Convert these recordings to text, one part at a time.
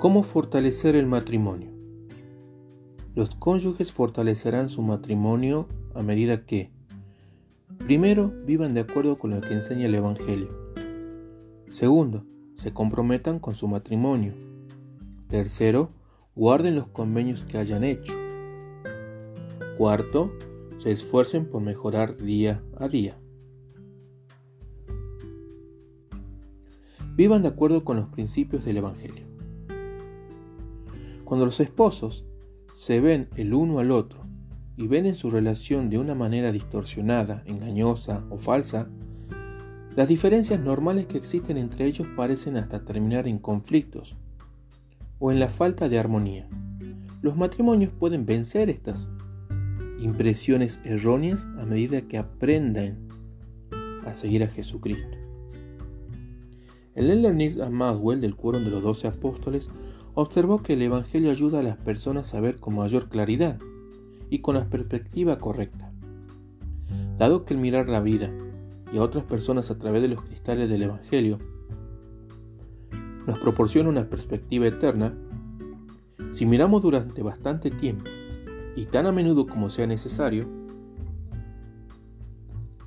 ¿Cómo fortalecer el matrimonio? Los cónyuges fortalecerán su matrimonio a medida que, primero, vivan de acuerdo con lo que enseña el Evangelio. Segundo, se comprometan con su matrimonio. Tercero, guarden los convenios que hayan hecho. Cuarto, se esfuercen por mejorar día a día. Vivan de acuerdo con los principios del Evangelio. Cuando los esposos se ven el uno al otro y ven en su relación de una manera distorsionada, engañosa o falsa, las diferencias normales que existen entre ellos parecen hasta terminar en conflictos o en la falta de armonía. Los matrimonios pueden vencer estas impresiones erróneas a medida que aprendan a seguir a Jesucristo. El elder Nick Amadwell del Quórum de los Doce Apóstoles observó que el Evangelio ayuda a las personas a ver con mayor claridad y con la perspectiva correcta. Dado que el mirar la vida y a otras personas a través de los cristales del Evangelio nos proporciona una perspectiva eterna, si miramos durante bastante tiempo y tan a menudo como sea necesario,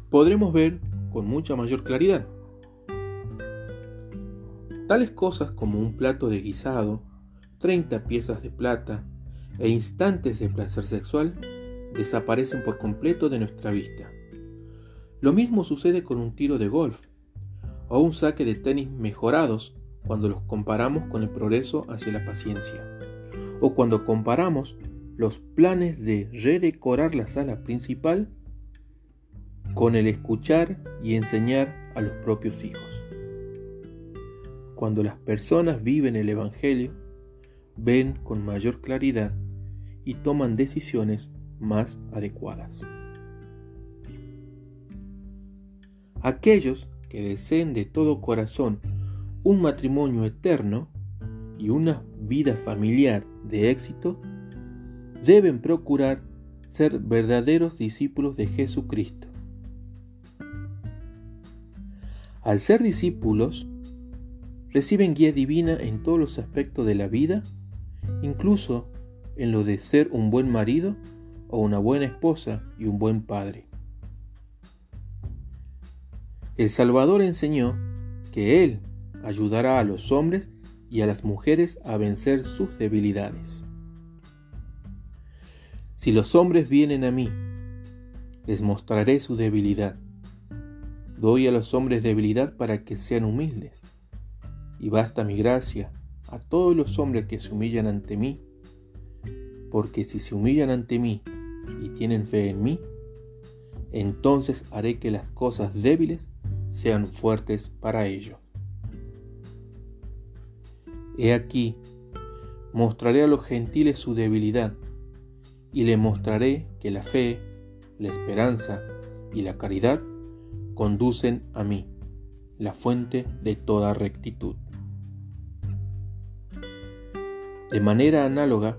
podremos ver con mucha mayor claridad. Tales cosas como un plato de guisado, 30 piezas de plata e instantes de placer sexual desaparecen por completo de nuestra vista. Lo mismo sucede con un tiro de golf o un saque de tenis mejorados cuando los comparamos con el progreso hacia la paciencia, o cuando comparamos los planes de redecorar la sala principal con el escuchar y enseñar a los propios hijos. Cuando las personas viven el Evangelio, ven con mayor claridad y toman decisiones más adecuadas. Aquellos que deseen de todo corazón un matrimonio eterno y una vida familiar de éxito deben procurar ser verdaderos discípulos de Jesucristo. Al ser discípulos, reciben guía divina en todos los aspectos de la vida, incluso en lo de ser un buen marido o una buena esposa y un buen padre. El Salvador enseñó que Él ayudará a los hombres y a las mujeres a vencer sus debilidades. Si los hombres vienen a mí, les mostraré su debilidad. Doy a los hombres debilidad para que sean humildes. Y basta mi gracia a todos los hombres que se humillan ante mí, porque si se humillan ante mí y tienen fe en mí, entonces haré que las cosas débiles sean fuertes para ellos. He aquí, mostraré a los gentiles su debilidad y le mostraré que la fe, la esperanza y la caridad conducen a mí, la fuente de toda rectitud. De manera análoga,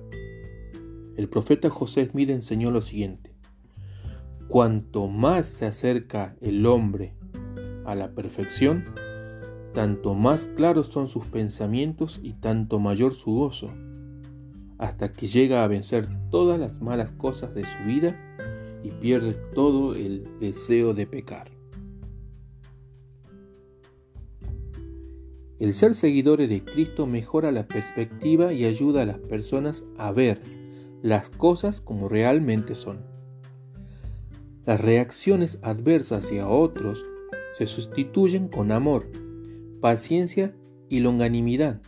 el profeta José Smith enseñó lo siguiente. Cuanto más se acerca el hombre a la perfección, tanto más claros son sus pensamientos y tanto mayor su gozo hasta que llega a vencer todas las malas cosas de su vida y pierde todo el deseo de pecar. El ser seguidores de Cristo mejora la perspectiva y ayuda a las personas a ver las cosas como realmente son. Las reacciones adversas hacia otros se sustituyen con amor, paciencia y longanimidad.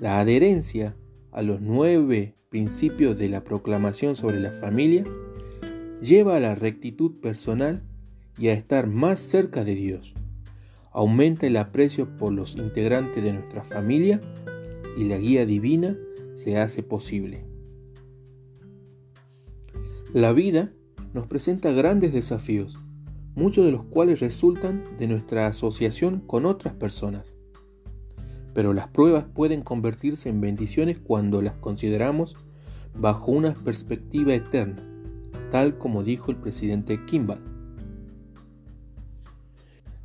La adherencia a los nueve principios de la proclamación sobre la familia, lleva a la rectitud personal y a estar más cerca de Dios. Aumenta el aprecio por los integrantes de nuestra familia y la guía divina se hace posible. La vida nos presenta grandes desafíos, muchos de los cuales resultan de nuestra asociación con otras personas pero las pruebas pueden convertirse en bendiciones cuando las consideramos bajo una perspectiva eterna, tal como dijo el presidente Kimball.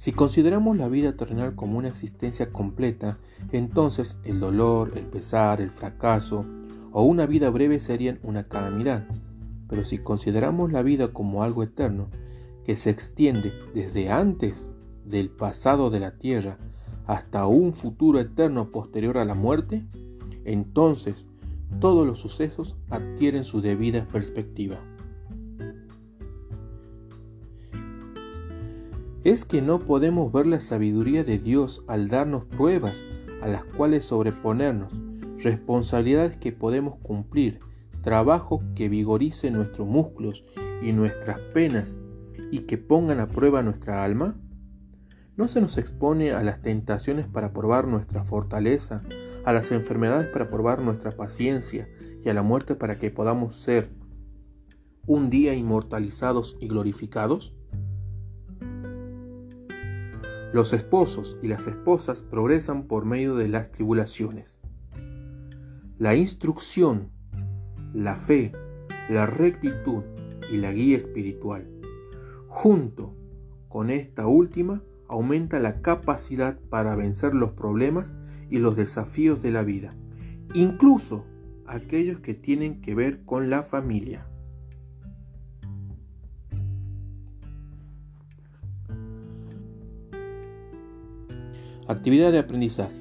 Si consideramos la vida terrenal como una existencia completa, entonces el dolor, el pesar, el fracaso o una vida breve serían una calamidad. Pero si consideramos la vida como algo eterno, que se extiende desde antes del pasado de la tierra hasta un futuro eterno posterior a la muerte, entonces todos los sucesos adquieren su debida perspectiva. Es que no podemos ver la sabiduría de Dios al darnos pruebas a las cuales sobreponernos, responsabilidades que podemos cumplir, trabajo que vigorice nuestros músculos y nuestras penas y que pongan a prueba nuestra alma? ¿No se nos expone a las tentaciones para probar nuestra fortaleza, a las enfermedades para probar nuestra paciencia y a la muerte para que podamos ser un día inmortalizados y glorificados? Los esposos y las esposas progresan por medio de las tribulaciones. La instrucción, la fe, la rectitud y la guía espiritual Junto con esta última, aumenta la capacidad para vencer los problemas y los desafíos de la vida, incluso aquellos que tienen que ver con la familia. Actividad de aprendizaje.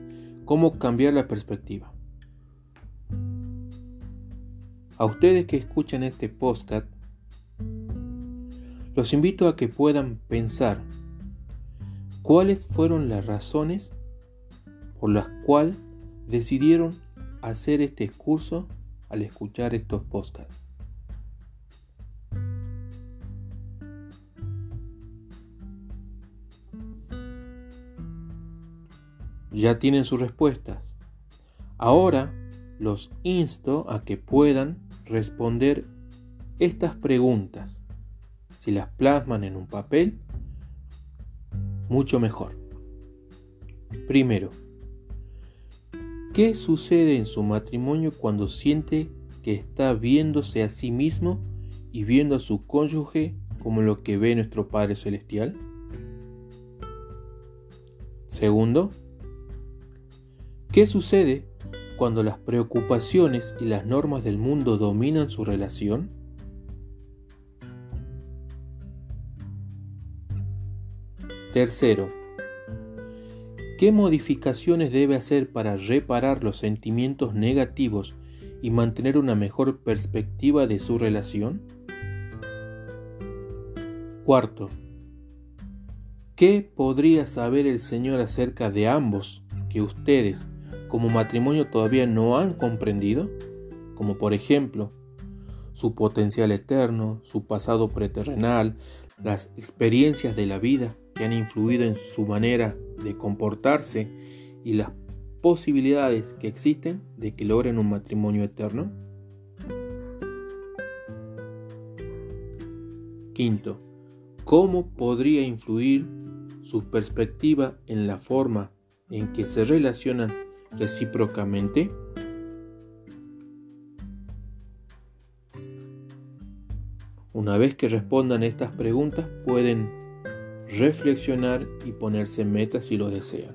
¿Cómo cambiar la perspectiva? A ustedes que escuchan este podcast, los invito a que puedan pensar cuáles fueron las razones por las cuales decidieron hacer este curso al escuchar estos podcasts. Ya tienen sus respuestas. Ahora los insto a que puedan responder estas preguntas si las plasman en un papel, mucho mejor. Primero, ¿qué sucede en su matrimonio cuando siente que está viéndose a sí mismo y viendo a su cónyuge como lo que ve nuestro Padre Celestial? Segundo, ¿qué sucede cuando las preocupaciones y las normas del mundo dominan su relación? Tercero, ¿qué modificaciones debe hacer para reparar los sentimientos negativos y mantener una mejor perspectiva de su relación? Cuarto, ¿qué podría saber el Señor acerca de ambos que ustedes como matrimonio todavía no han comprendido? Como por ejemplo, su potencial eterno, su pasado preterrenal, las experiencias de la vida, han influido en su manera de comportarse y las posibilidades que existen de que logren un matrimonio eterno? Quinto, ¿cómo podría influir su perspectiva en la forma en que se relacionan recíprocamente? Una vez que respondan estas preguntas pueden reflexionar y ponerse metas si lo desean.